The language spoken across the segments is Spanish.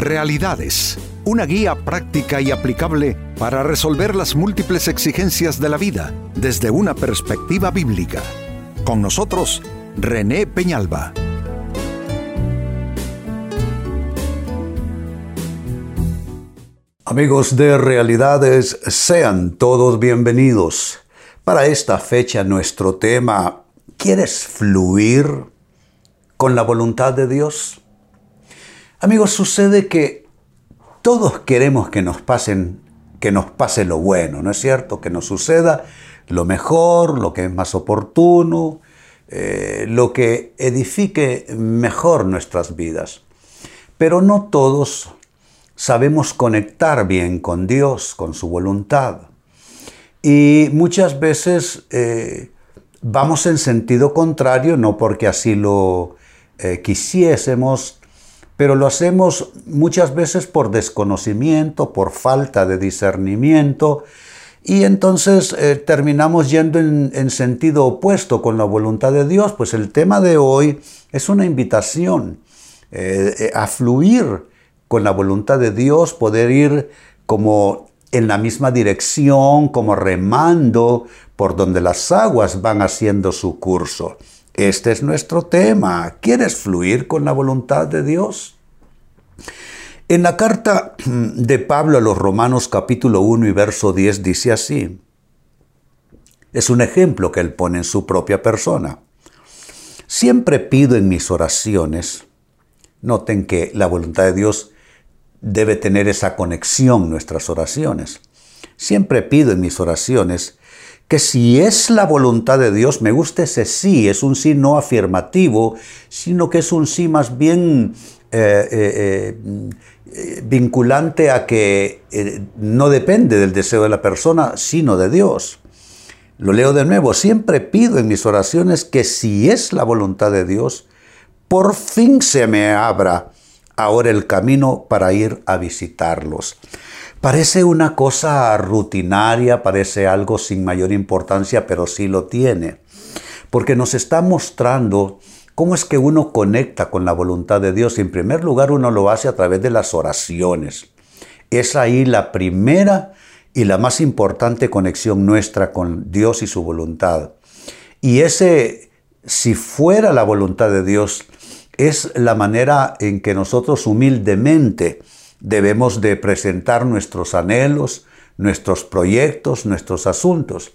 Realidades, una guía práctica y aplicable para resolver las múltiples exigencias de la vida desde una perspectiva bíblica. Con nosotros, René Peñalba. Amigos de Realidades, sean todos bienvenidos. Para esta fecha nuestro tema, ¿quieres fluir con la voluntad de Dios? Amigos, sucede que todos queremos que nos pasen, que nos pase lo bueno, ¿no es cierto? Que nos suceda lo mejor, lo que es más oportuno, eh, lo que edifique mejor nuestras vidas. Pero no todos sabemos conectar bien con Dios, con su voluntad. Y muchas veces eh, vamos en sentido contrario, no porque así lo eh, quisiésemos, pero lo hacemos muchas veces por desconocimiento, por falta de discernimiento, y entonces eh, terminamos yendo en, sentido opuesto con la voluntad de Dios. Pues el tema de hoy es una invitación eh, eh, a fluir con la voluntad de Dios, poder ir como en la misma dirección, como remando por donde las aguas van haciendo su curso. Este es nuestro tema. ¿Quieres fluir con la voluntad de Dios? En la carta de Pablo a los Romanos capítulo 1 y verso 10 dice así. Es un ejemplo que él pone en su propia persona. Siempre pido en mis oraciones, noten que la voluntad de Dios debe tener esa conexión nuestras oraciones. Siempre pido en mis oraciones que si es la voluntad de Dios, me gusta ese sí, es un sí no afirmativo, sino que es un sí más bien eh, eh, eh, vinculante a que no depende del deseo de la persona, sino de Dios. Lo leo de nuevo, siempre pido en mis oraciones que si es la voluntad de Dios, por fin se me abra ahora el camino para ir a visitarlos. Parece una cosa rutinaria, parece algo sin mayor importancia, pero sí lo tiene, porque nos está mostrando cómo es que uno conecta con la voluntad de Dios. En primer lugar, uno lo hace a través de las oraciones. Es ahí la primera y la más importante conexión nuestra con Dios y su voluntad. Y ese, si fuera la voluntad de Dios, es la manera en que nosotros humildemente debemos de presentar nuestros anhelos, nuestros proyectos, nuestros asuntos.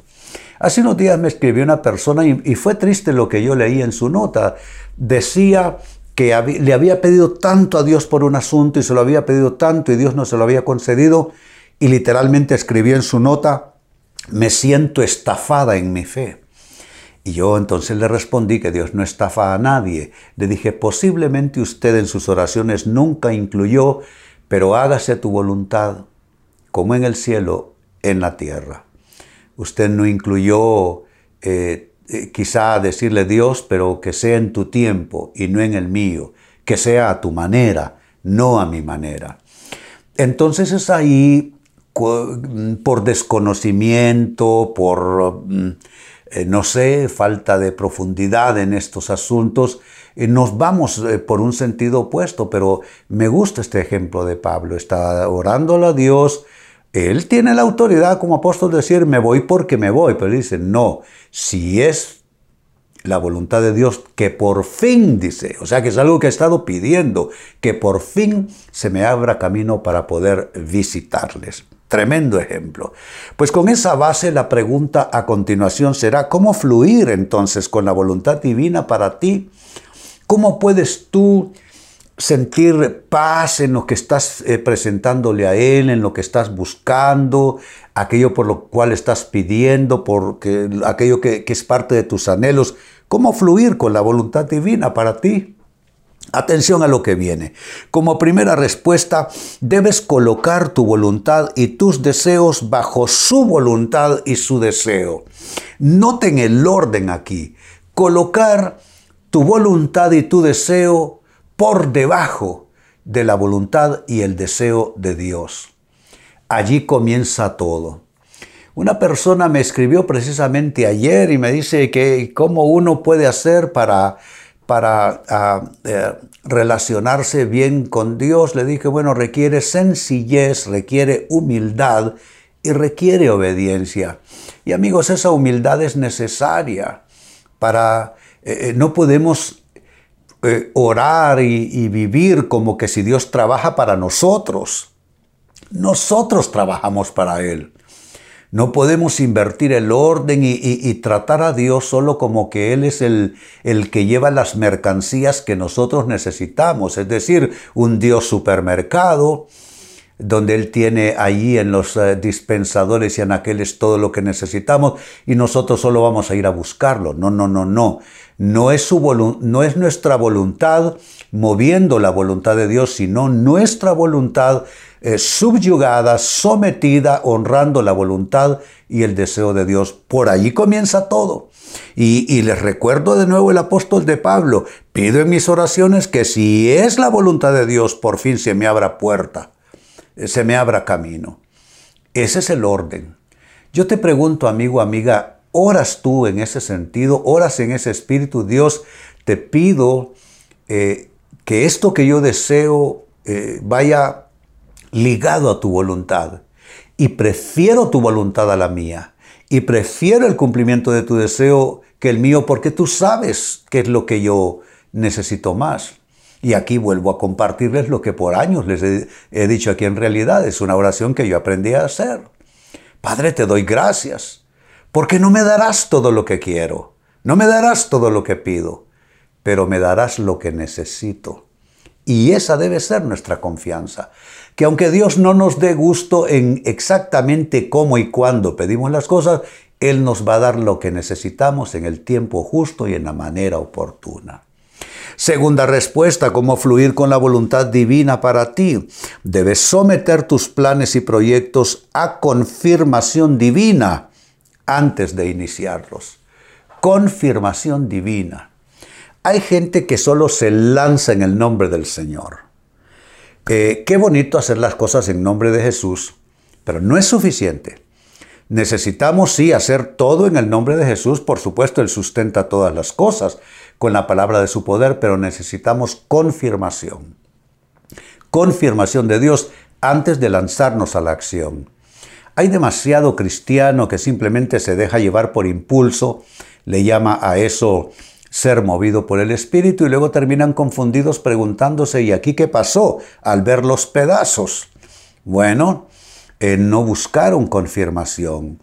Hace unos días me escribió una persona y, fue triste lo que yo leí en su nota. Decía que le había pedido tanto a Dios por un asunto y se lo había pedido tanto y Dios no se lo había concedido y literalmente escribió en su nota, me siento estafada en mi fe. Y yo entonces le respondí que Dios no estafa a nadie. Le dije, posiblemente usted en sus oraciones nunca incluyó pero hágase tu voluntad, como en el cielo, en la tierra. Usted no incluyó eh, eh, quizá decirle Dios, pero que sea en tu tiempo y no en el mío, que sea a tu manera, no a mi manera. Entonces es ahí por desconocimiento, por, mm, eh, no sé, falta de profundidad en estos asuntos, eh, nos vamos eh, por un sentido opuesto, pero me gusta este ejemplo de Pablo. Está orándole a Dios. Él tiene la autoridad como apóstol de decir, me voy porque me voy, pero dice, no, si es la voluntad de Dios, que por fin, dice, o sea que es algo que he estado pidiendo, que por fin se me abra camino para poder visitarles. Tremendo ejemplo. Pues con esa base la pregunta a continuación será, ¿cómo fluir entonces con la voluntad divina para ti? ¿Cómo puedes tú sentir paz en lo que estás eh, presentándole a Él, en lo que estás buscando, aquello por lo cual estás pidiendo, porque, aquello que, que es parte de tus anhelos? ¿Cómo fluir con la voluntad divina para ti? Atención a lo que viene. Como primera respuesta, debes colocar tu voluntad y tus deseos bajo su voluntad y su deseo. Noten el orden aquí. Colocar tu voluntad y tu deseo por debajo de la voluntad y el deseo de Dios. Allí comienza todo. Una persona me escribió precisamente ayer y me dice que cómo uno puede hacer para, para eh, relacionarse bien con Dios, le dije, bueno, requiere sencillez, requiere humildad y requiere obediencia. Y amigos, esa humildad es necesaria para, eh, eh, no podemos orar y vivir como que si Dios trabaja para nosotros. Nosotros trabajamos para Él. No podemos invertir el orden y, tratar a Dios solo como que Él es el, el que lleva las mercancías que nosotros necesitamos, es decir, un Dios supermercado, donde Él tiene allí en los eh, dispensadores y en aquellos todo lo que necesitamos y nosotros solo vamos a ir a buscarlo. No, no, no, no. No es, su no es nuestra voluntad moviendo la voluntad de Dios, sino nuestra voluntad eh, subyugada, sometida, honrando la voluntad y el deseo de Dios. Por allí comienza todo. Y, les recuerdo de nuevo el apóstol de Pablo, pido en mis oraciones que si es la voluntad de Dios, por fin se me abra puerta, eh, se me abra camino. Ese es el orden. Yo te pregunto, amigo, amiga, ¿oras tú en ese sentido? ¿Oras en ese espíritu? Dios, te pido eh, que esto que yo deseo vaya ligado a tu voluntad. Y prefiero tu voluntad a la mía. Y prefiero el cumplimiento de tu deseo que el mío porque tú sabes qué es lo que yo necesito más. Y aquí vuelvo a compartirles lo que por años les he, dicho aquí en realidad. Es una oración que yo aprendí a hacer. Padre, te doy gracias, porque no me darás todo lo que quiero, no me darás todo lo que pido, pero me darás lo que necesito. Y esa debe ser nuestra confianza que aunque Dios no nos dé gusto en exactamente cómo y cuándo pedimos las cosas, Él nos va a dar lo que necesitamos en el tiempo justo y en la manera oportuna. Segunda respuesta, cómo fluir con la voluntad divina para ti. Debes someter tus planes y proyectos a confirmación divina antes de iniciarlos. Confirmación divina. Hay gente que solo se lanza en el nombre del Señor qué bonito hacer las cosas en nombre de Jesús, pero no es suficiente. Necesitamos sí hacer todo en el nombre de Jesús, por supuesto, Él sustenta todas las cosas con la palabra de su poder, pero necesitamos confirmación. Confirmación de Dios antes de lanzarnos a la acción. Hay demasiado cristiano que simplemente se deja llevar por impulso, le llama a eso ser movido por el Espíritu y luego terminan confundidos preguntándose, ¿y aquí qué pasó al ver los pedazos? Bueno, no buscaron confirmación.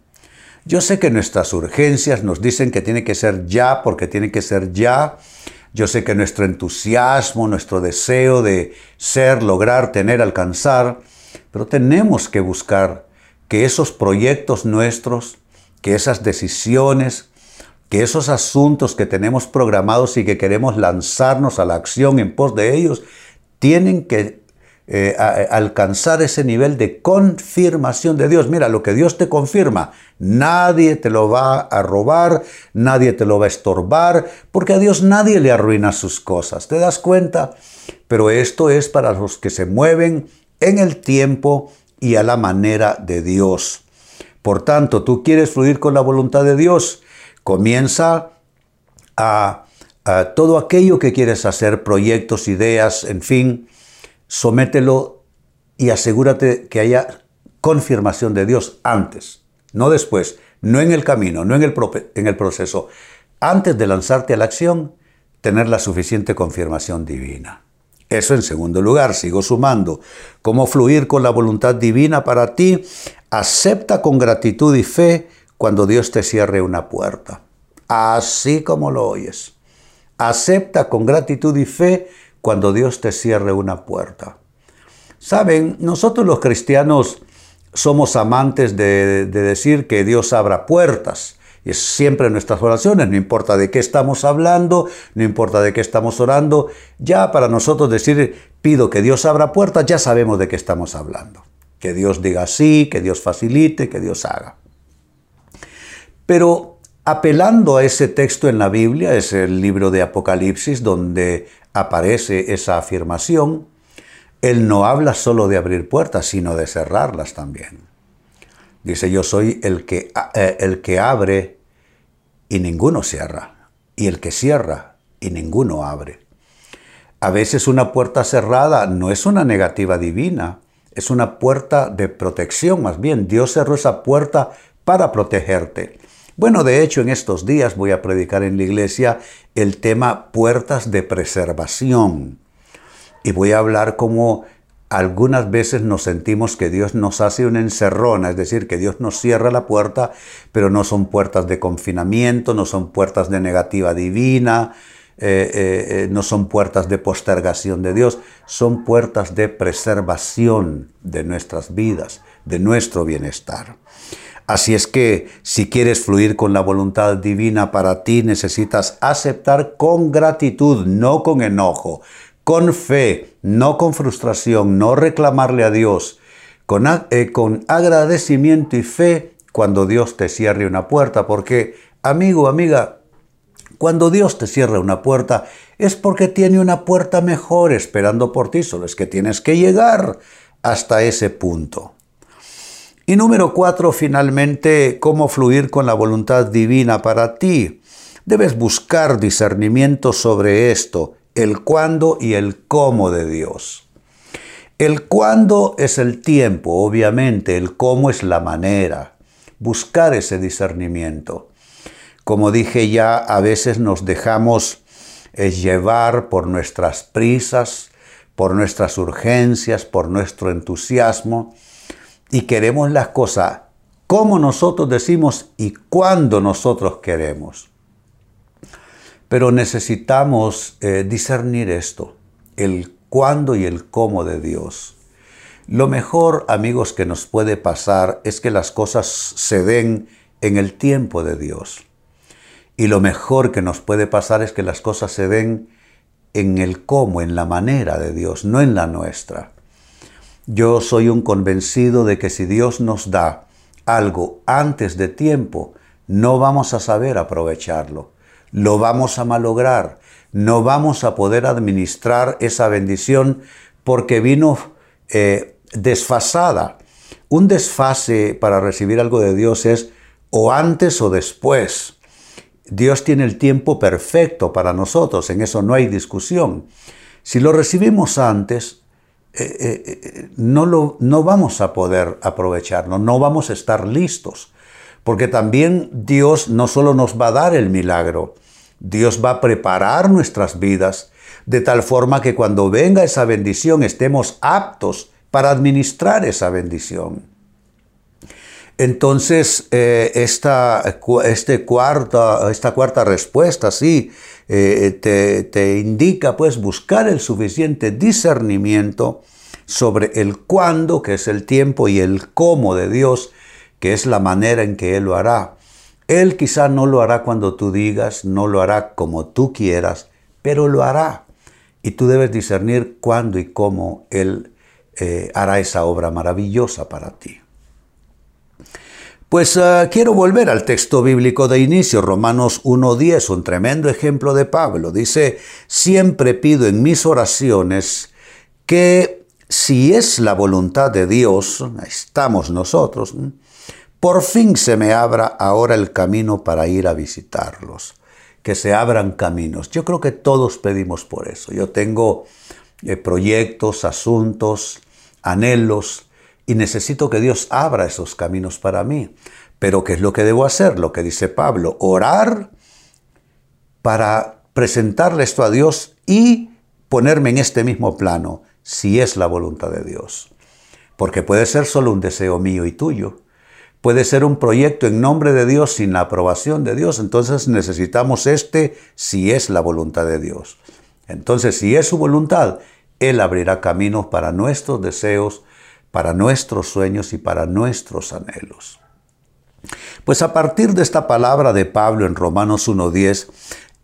Yo sé que nuestras urgencias nos dicen que tiene que ser ya porque tiene que ser ya. Yo sé que nuestro entusiasmo, nuestro deseo de ser, lograr, tener, alcanzar, pero tenemos que buscar que esos proyectos nuestros, que esas decisiones, que esos asuntos que tenemos programados y que queremos lanzarnos a la acción en pos de ellos, tienen que eh, alcanzar ese nivel de confirmación de Dios. Mira, lo que Dios te confirma, nadie te lo va a robar, nadie te lo va a estorbar, porque a Dios nadie le arruina sus cosas. ¿Te das cuenta? Pero esto es para los que se mueven en el tiempo y a la manera de Dios. Por tanto, tú quieres fluir con la voluntad de Dios, Comienza a, todo aquello que quieres hacer, proyectos, ideas, en fin, somételo y asegúrate que haya confirmación de Dios antes, no después, no en el camino, no en el, en el proceso. Antes de lanzarte a la acción, tener la suficiente confirmación divina. Eso en segundo lugar, sigo sumando. ¿Cómo fluir con la voluntad divina para ti? Acepta con gratitud y fe cuando Dios te cierre una puerta. Así como lo oyes. Acepta con gratitud y fe cuando Dios te cierre una puerta. Saben, nosotros los cristianos somos amantes de, decir que Dios abra puertas. Y siempre en nuestras oraciones, no importa de qué estamos hablando, no importa de qué estamos orando, ya para nosotros decir pido que Dios abra puertas, ya sabemos de qué estamos hablando. Que Dios diga sí, que Dios facilite, que Dios haga. Pero apelando a ese texto en la Biblia, es el libro de Apocalipsis donde aparece esa afirmación, Él no habla solo de abrir puertas, sino de cerrarlas también. Dice, yo soy el que, eh, el que abre y ninguno cierra, y el que cierra y ninguno abre. A veces una puerta cerrada no es una negativa divina, es una puerta de protección más bien. Dios cerró esa puerta para protegerte. Bueno, de hecho en estos días voy a predicar en la iglesia el tema puertas de preservación. Y voy a hablar cómo algunas veces nos sentimos que Dios nos hace una encerrona, es decir, que Dios nos cierra la puerta, pero no son puertas de confinamiento, no son puertas de negativa divina, eh, eh, eh, no son puertas de postergación de Dios, son puertas de preservación de nuestras vidas, de nuestro bienestar. Así es que si quieres fluir con la voluntad divina para ti, necesitas aceptar con gratitud, no con enojo, con fe, no con frustración, no reclamarle a Dios, con, eh, con agradecimiento y fe cuando Dios te cierre una puerta, porque amigo, amiga, cuando Dios te cierra una puerta es porque tiene una puerta mejor esperando por ti, solo es que tienes que llegar hasta ese punto. Y número cuatro, finalmente, cómo fluir con la voluntad divina para ti. Debes buscar discernimiento sobre esto el cuándo y el cómo de Dios. El cuándo es el tiempo, obviamente, el cómo es la manera. Buscar ese discernimiento. Como dije ya, a veces nos dejamos eh, llevar por nuestras prisas, por nuestras urgencias, por nuestro entusiasmo y queremos las cosas como nosotros decimos y cuando nosotros queremos. Pero necesitamos eh, discernir esto, el cuándo y el cómo de Dios. Lo mejor, amigos, que nos puede pasar es que las cosas se den en el tiempo de Dios. Y lo mejor que nos puede pasar es que las cosas se den en el cómo, en la manera de Dios, no en la nuestra. Yo soy un convencido de que si Dios nos da algo antes de tiempo, no vamos a saber aprovecharlo lo vamos a malograr, no vamos a poder administrar esa bendición porque vino eh, desfasada. Un desfase para recibir algo de Dios es o antes o después. Dios tiene el tiempo perfecto para nosotros, en eso no hay discusión. Si lo recibimos antes, eh, eh, no, lo, no vamos a poder aprovecharlo, no vamos a estar listos, porque también Dios no solo nos va a dar el milagro, Dios va a preparar nuestras vidas de tal forma que cuando venga esa bendición estemos aptos para administrar esa bendición. Entonces, eh, esta, este cuarta, esta cuarta respuesta, sí, eh, te, te indica pues buscar el suficiente discernimiento sobre el cuándo, que es el tiempo, y el cómo de Dios, que es la manera en que Él lo hará. Él quizá no lo hará cuando tú digas, no lo hará como tú quieras, pero lo hará. Y tú debes discernir cuándo y cómo Él eh, hará esa obra maravillosa para ti. Pues ah, quiero volver al texto bíblico de inicio, Romanos 1.10, un tremendo ejemplo de Pablo. Dice, siempre pido en mis oraciones que si es la voluntad de Dios, estamos nosotros, por fin se me abra ahora el camino para ir a visitarlos, que se abran caminos. Yo creo que todos pedimos por eso. Yo tengo eh, proyectos, asuntos, anhelos, y necesito que Dios abra esos caminos para mí. Pero ¿qué es lo que debo hacer? Lo que dice Pablo, orar para presentarle esto a Dios y ponerme en este mismo plano, si es la voluntad de Dios. Porque puede ser solo un deseo mío y tuyo, puede ser un proyecto en nombre de Dios sin la aprobación de Dios. Entonces necesitamos este si es la voluntad de Dios. Entonces, si es su voluntad, Él abrirá caminos para nuestros deseos, para nuestros sueños y para nuestros anhelos. Pues a partir de esta palabra de Pablo en Romanos 1.10,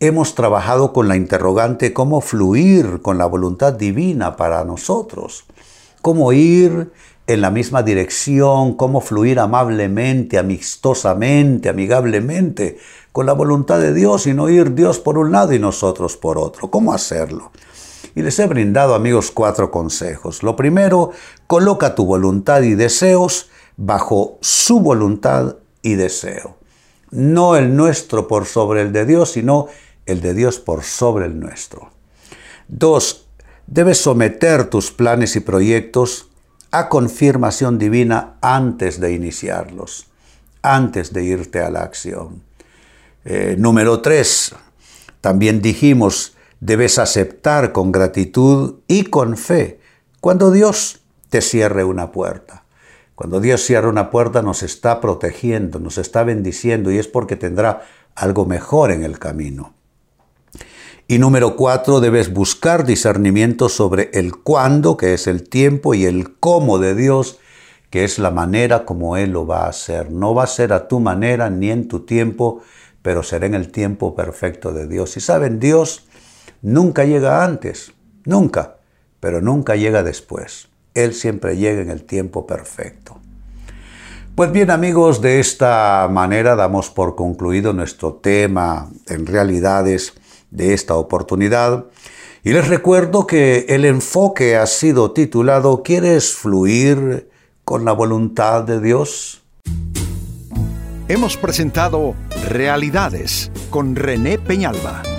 hemos trabajado con la interrogante cómo fluir con la voluntad divina para nosotros, cómo ir en la misma dirección, cómo fluir amablemente, amistosamente, amigablemente, con la voluntad de Dios y no ir Dios por un lado y nosotros por otro. ¿Cómo hacerlo? Y les he brindado, amigos, cuatro consejos. Lo primero, coloca tu voluntad y deseos bajo su voluntad y deseo. No el nuestro por sobre el de Dios, sino el de Dios por sobre el nuestro. Dos, debes someter tus planes y proyectos a confirmación divina antes de iniciarlos, antes de irte a la acción. Eh, número tres, también dijimos, debes aceptar con gratitud y con fe cuando Dios te cierre una puerta. Cuando Dios cierra una puerta nos está protegiendo, nos está bendiciendo y es porque tendrá algo mejor en el camino. Y número cuatro, debes buscar discernimiento sobre el cuándo, que es el tiempo, y el cómo de Dios, que es la manera como Él lo va a hacer. No va a ser a tu manera ni en tu tiempo, pero será en el tiempo perfecto de Dios. Y saben, Dios nunca llega antes, nunca, pero nunca llega después. Él siempre llega en el tiempo perfecto. Pues bien amigos, de esta manera damos por concluido nuestro tema en realidades de esta oportunidad. Y les recuerdo que el enfoque ha sido titulado ¿Quieres fluir con la voluntad de Dios? Hemos presentado Realidades con René Peñalba.